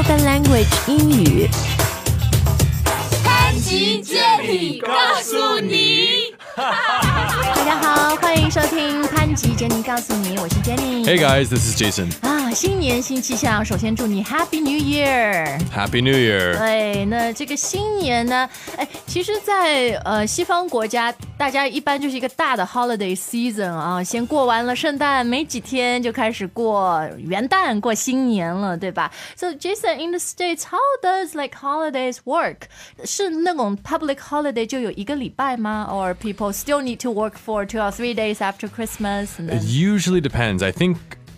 Spoken Language 英语。潘吉接力告诉你。大家好，欢迎收听潘吉杰尼告诉你，我是 Jenny。Hey guys, this is Jason. 啊，新年新气象，首先祝你 Happy New Year。 Happy New Year. 对，那这个新年呢？哎，其实在，呃西方国家，大家一般就是一个大的 holiday season 啊，先过完了圣诞，没几天就开始过元旦，过新年了，对吧？So Jason in the states, how does like holidays work？是那种 public holiday 就有一个礼拜吗？Or people still need to work for two or three days after Christmas? And It then... usually depends. I think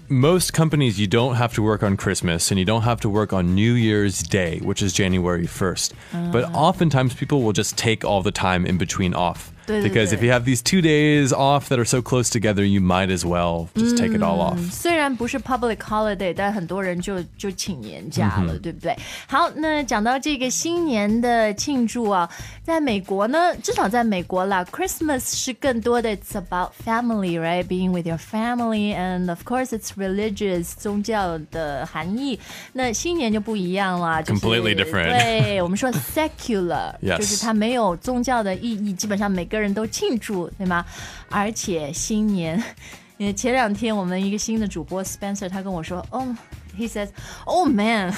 most companies you don't have to work on Christmas and you don't have to work on New Year's Day, which is January 1st. But ah. oftentimes people will just take all the time in between off. 对，对， Because if 对。 you have these two days off that are so close together, you might as well just take it all off. 虽然不是 public holiday，但很多人就就请年假了，对不对？好，那讲到这个新年的庆祝啊，在美国呢，至少在美国啦，Christmas 是更多的，it's about family，right？Being with your family，and of course it's religious 宗教的含义。那新年就不一样啦就是 Completely different 对，我们说 secular， Yes 就是它没有宗教的意义，基本上每个人 人都庆祝，对吗？而且新年。前两天我们一个新的主播 Spencer 他跟我说，哦、h e says, "Oh man,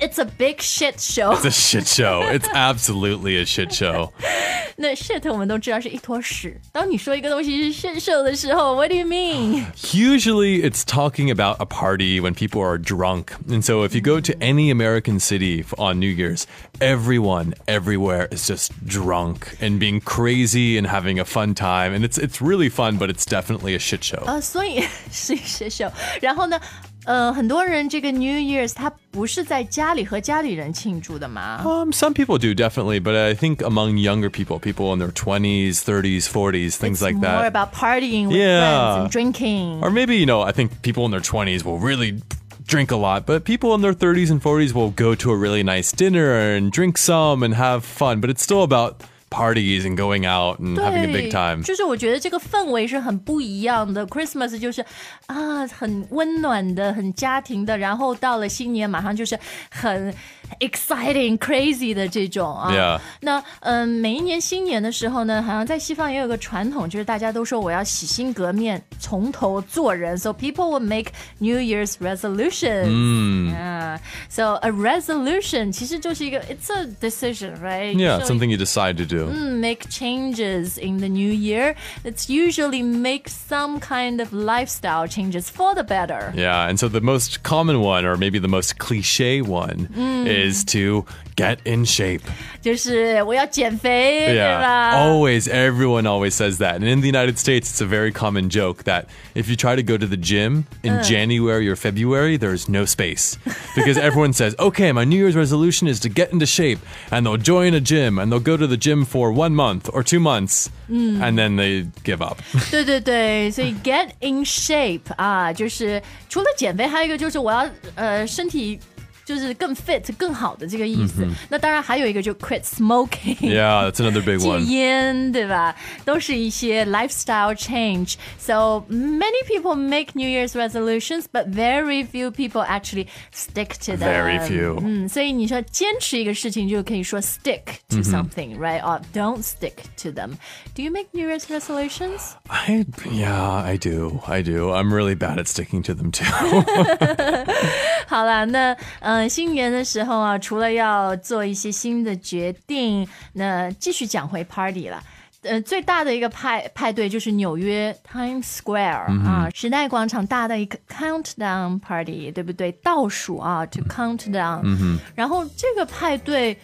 it's a big shit show." It's a shit show. It's absolutely a shit show. 那 shit 我们都知道是一坨屎。当你说一个东西是 shit show 的时候，What do you mean？ Usually it's talking about a party when people are drunk. And so if you go to any American city f- on New Year's, everyone everywhere is just drunk and being crazy and having a fun time. And it's it's really fun, but it's definitely a shit show. 呃，所以是 shit show。然后呢， 呃，很多人这个 New Year's 他不是在家里和家里人庆祝的嘛。 Um, some people do definitely, but I think among younger people, people in their 20s, 30s, 40s, things It's like more that. about partying with Yeah. friends and drinking. Or maybe, you know, I think people in their 20s will really drink a lot, but people in their 30s and 40s will go to a really nice dinner and drink some and have fun, but it's still about parties and going out and having a big time. 就是我觉得这个氛围是很不一样的。Christmas 就是啊，很温暖的，很家庭的，然后到了新年马上就是很 exciting、crazy 的这种啊。 Yeah. 那嗯，每一年新年的时候呢，好像在西方也有个传统，就是大家都说我要洗心革面，从头做人。So people will make New Year's resolutions. 嗯啊，So a resolution 其实就是一个 it's a decision, right? Yeah, So something you decide to do. make changes in the new year. It's usually make some kind of lifestyle changes for the better. Yeah, and so the most common one, or maybe the most cliche one, is to get in shape. 就是我要减肥，对 Yeah, 吧？ always, everyone always says that. And in the United States, it's a very common joke that if you try to go to the gym in January or February, there's no space. Because everyone says, okay, my New Year's resolution is to get into shape. And they'll join a gym and they'll go to the gym for one month or two months. And then they give up. 对对对，所以 get in shape 啊，就是除了减肥，还有一个就是我要呃身体。 就是更 fit 更好的这个意思。那当然还有一个就 quit smoking， yeah, that's another big 戒 one. 烟，对吧？都是一些 lifestyle change. So many people make New Year's resolutions, but very few people actually stick to them. Very few. 嗯，所以你说坚持一个事情，就可以说 stick to something, right? Or don't stick to them. Do you make New Year's resolutions? I, yeah, I do. I do. I'm really bad at sticking to them too. 好啦，那呃， 新年的时候啊，除了要做一些新的决定，那继续讲回 party 了。呃，最大的一个派派对就是纽约 Times Square、啊，时代广场大的一个 countdown party，对不对？倒数啊，to countdown。嗯然后这个派对。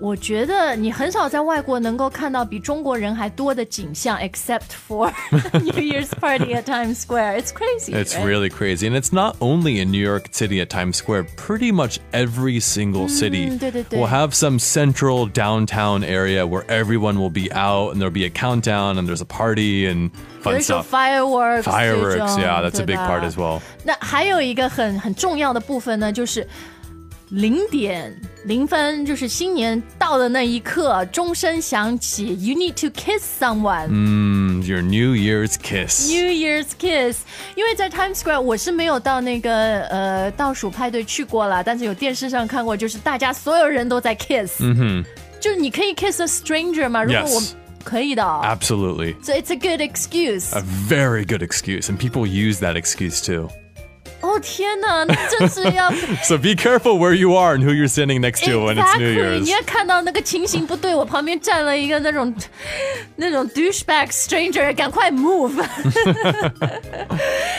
我觉得你很少在外国能够看到比中国人还多的景象，except for New Year's party at Times Square. It's crazy. It's right? really crazy. And it's not only in New York City at Times Square, pretty much every single city 对对对。 will have some central downtown area where everyone will be out and there'll be a countdown and there's a party and 有 fun 的时候 stuff. fireworks 这 Fireworks, 种 yeah, that's a 对 big 吧 part as well. 那还有一个很很重要的部分呢，就是 零点零分，就是新年到的那一刻，钟声响起，you need to kiss someone。嗯， Mm, your New Year's kiss. New Year's Kiss，因为在 Times Square 我是没有到那个呃倒数派对去过啦，但是有电视上看过，就是大家所有人都在 kiss，嗯哼，就是你可以 kiss a stranger 吗？如果 Yes 我可以的哦 Absolutely. So it's a good excuse。 A very good excuse, and people use that excuse too. 哦天哪，那真是要 So be careful where you are and who you're standing next to when it's New Exactly， Year's. 你要看到那个情形不对，我旁边站了一个那种那种 douchebag stranger，赶快 move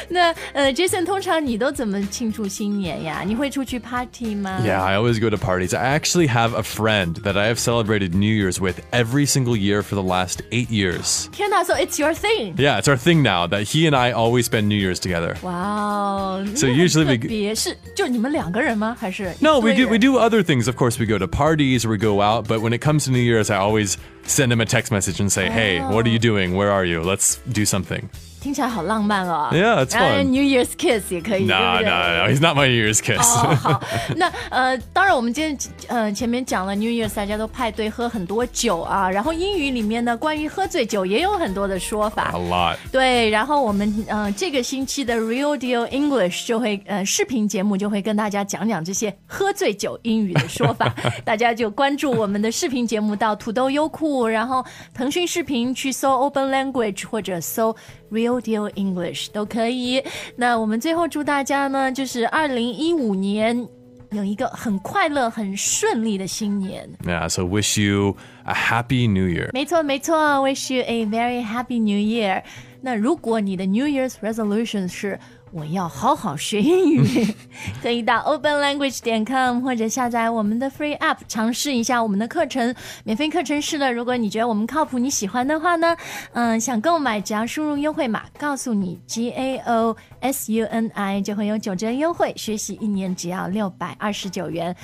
。那呃，Jason，通常你都怎么庆祝新年呀？你会出去 party 吗 Yeah, I always go to parties. I actually have a friend that I have celebrated New Year's with every single year for the last eight years. 天哪，so it's your thing。 Yeah, it's our thing now that he and I always spend New Year's together. 哇哦 So 那很 usually we- 特别是就你们两个人吗？还是 No, 一 we 堆 do we 人 do other things. Of course, we go to parties or we go out. But when it comes to New Year's, I always send him a text message and say, "Hey, what are you doing? Where are you? Let's do something." 听起来好浪漫哦。Yeah, it's 然. New Year's kiss 也可以，Nah, 对不对 nah, no, he's not my New Year's kiss. 哦，好，那呃，当然我们今天呃前面讲了 New Year's，大家都派对喝很多酒啊，然后英语里面呢，关于喝醉酒也有很多的说法 a。lot. 对，然后我们呃这个星期的 Real Deal English 就会呃视频节目就会跟大家讲讲这些喝醉酒英语的说法，大家就关注我们的视频节目到土豆优酷，然后腾讯视频去搜 Open Language 或者搜 Real Deal English 都可以。那我们最后祝大家呢，就是二零一五年有一个很快乐、很顺利的新年。 Yeah, so wish you a happy New Year. 没错，没错，Wish you a very happy New Year。那如果你的 New Year's resolution 是 我要好好学英语，可以到 openlanguage 点 com 或者下载我们的 free app 尝试一下我们的课程。免费课程是的，如果你觉得我们靠谱，你喜欢的话呢，嗯，想购买只要输入优惠码，告诉你 G A O S U N I 就会有九折优惠，学习一年只要六百二十九元。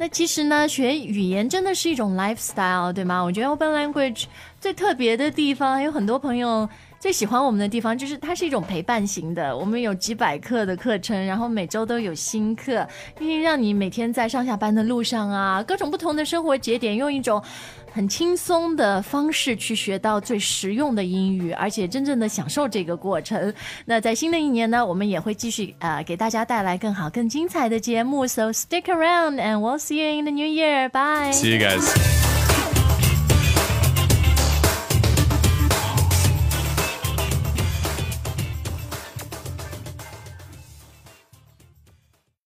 那其实呢，学语言真的是一种 lifestyle，对吗？我觉得 Open Language 最特别的地方，有很多朋友最喜欢我们的地方，就是它是一种陪伴型的。我们有几百课的课程，然后每周都有新课，因为让你每天在上下班的路上啊，各种不同的生活节点，用一种很轻松的方式去学到最实用的英语，而且真正的享受这个过程。那在新的一年呢，我们也会继续呃给大家带来更好、更精彩的节目。So stick around and we'll see you in the new year. Bye. See you guys.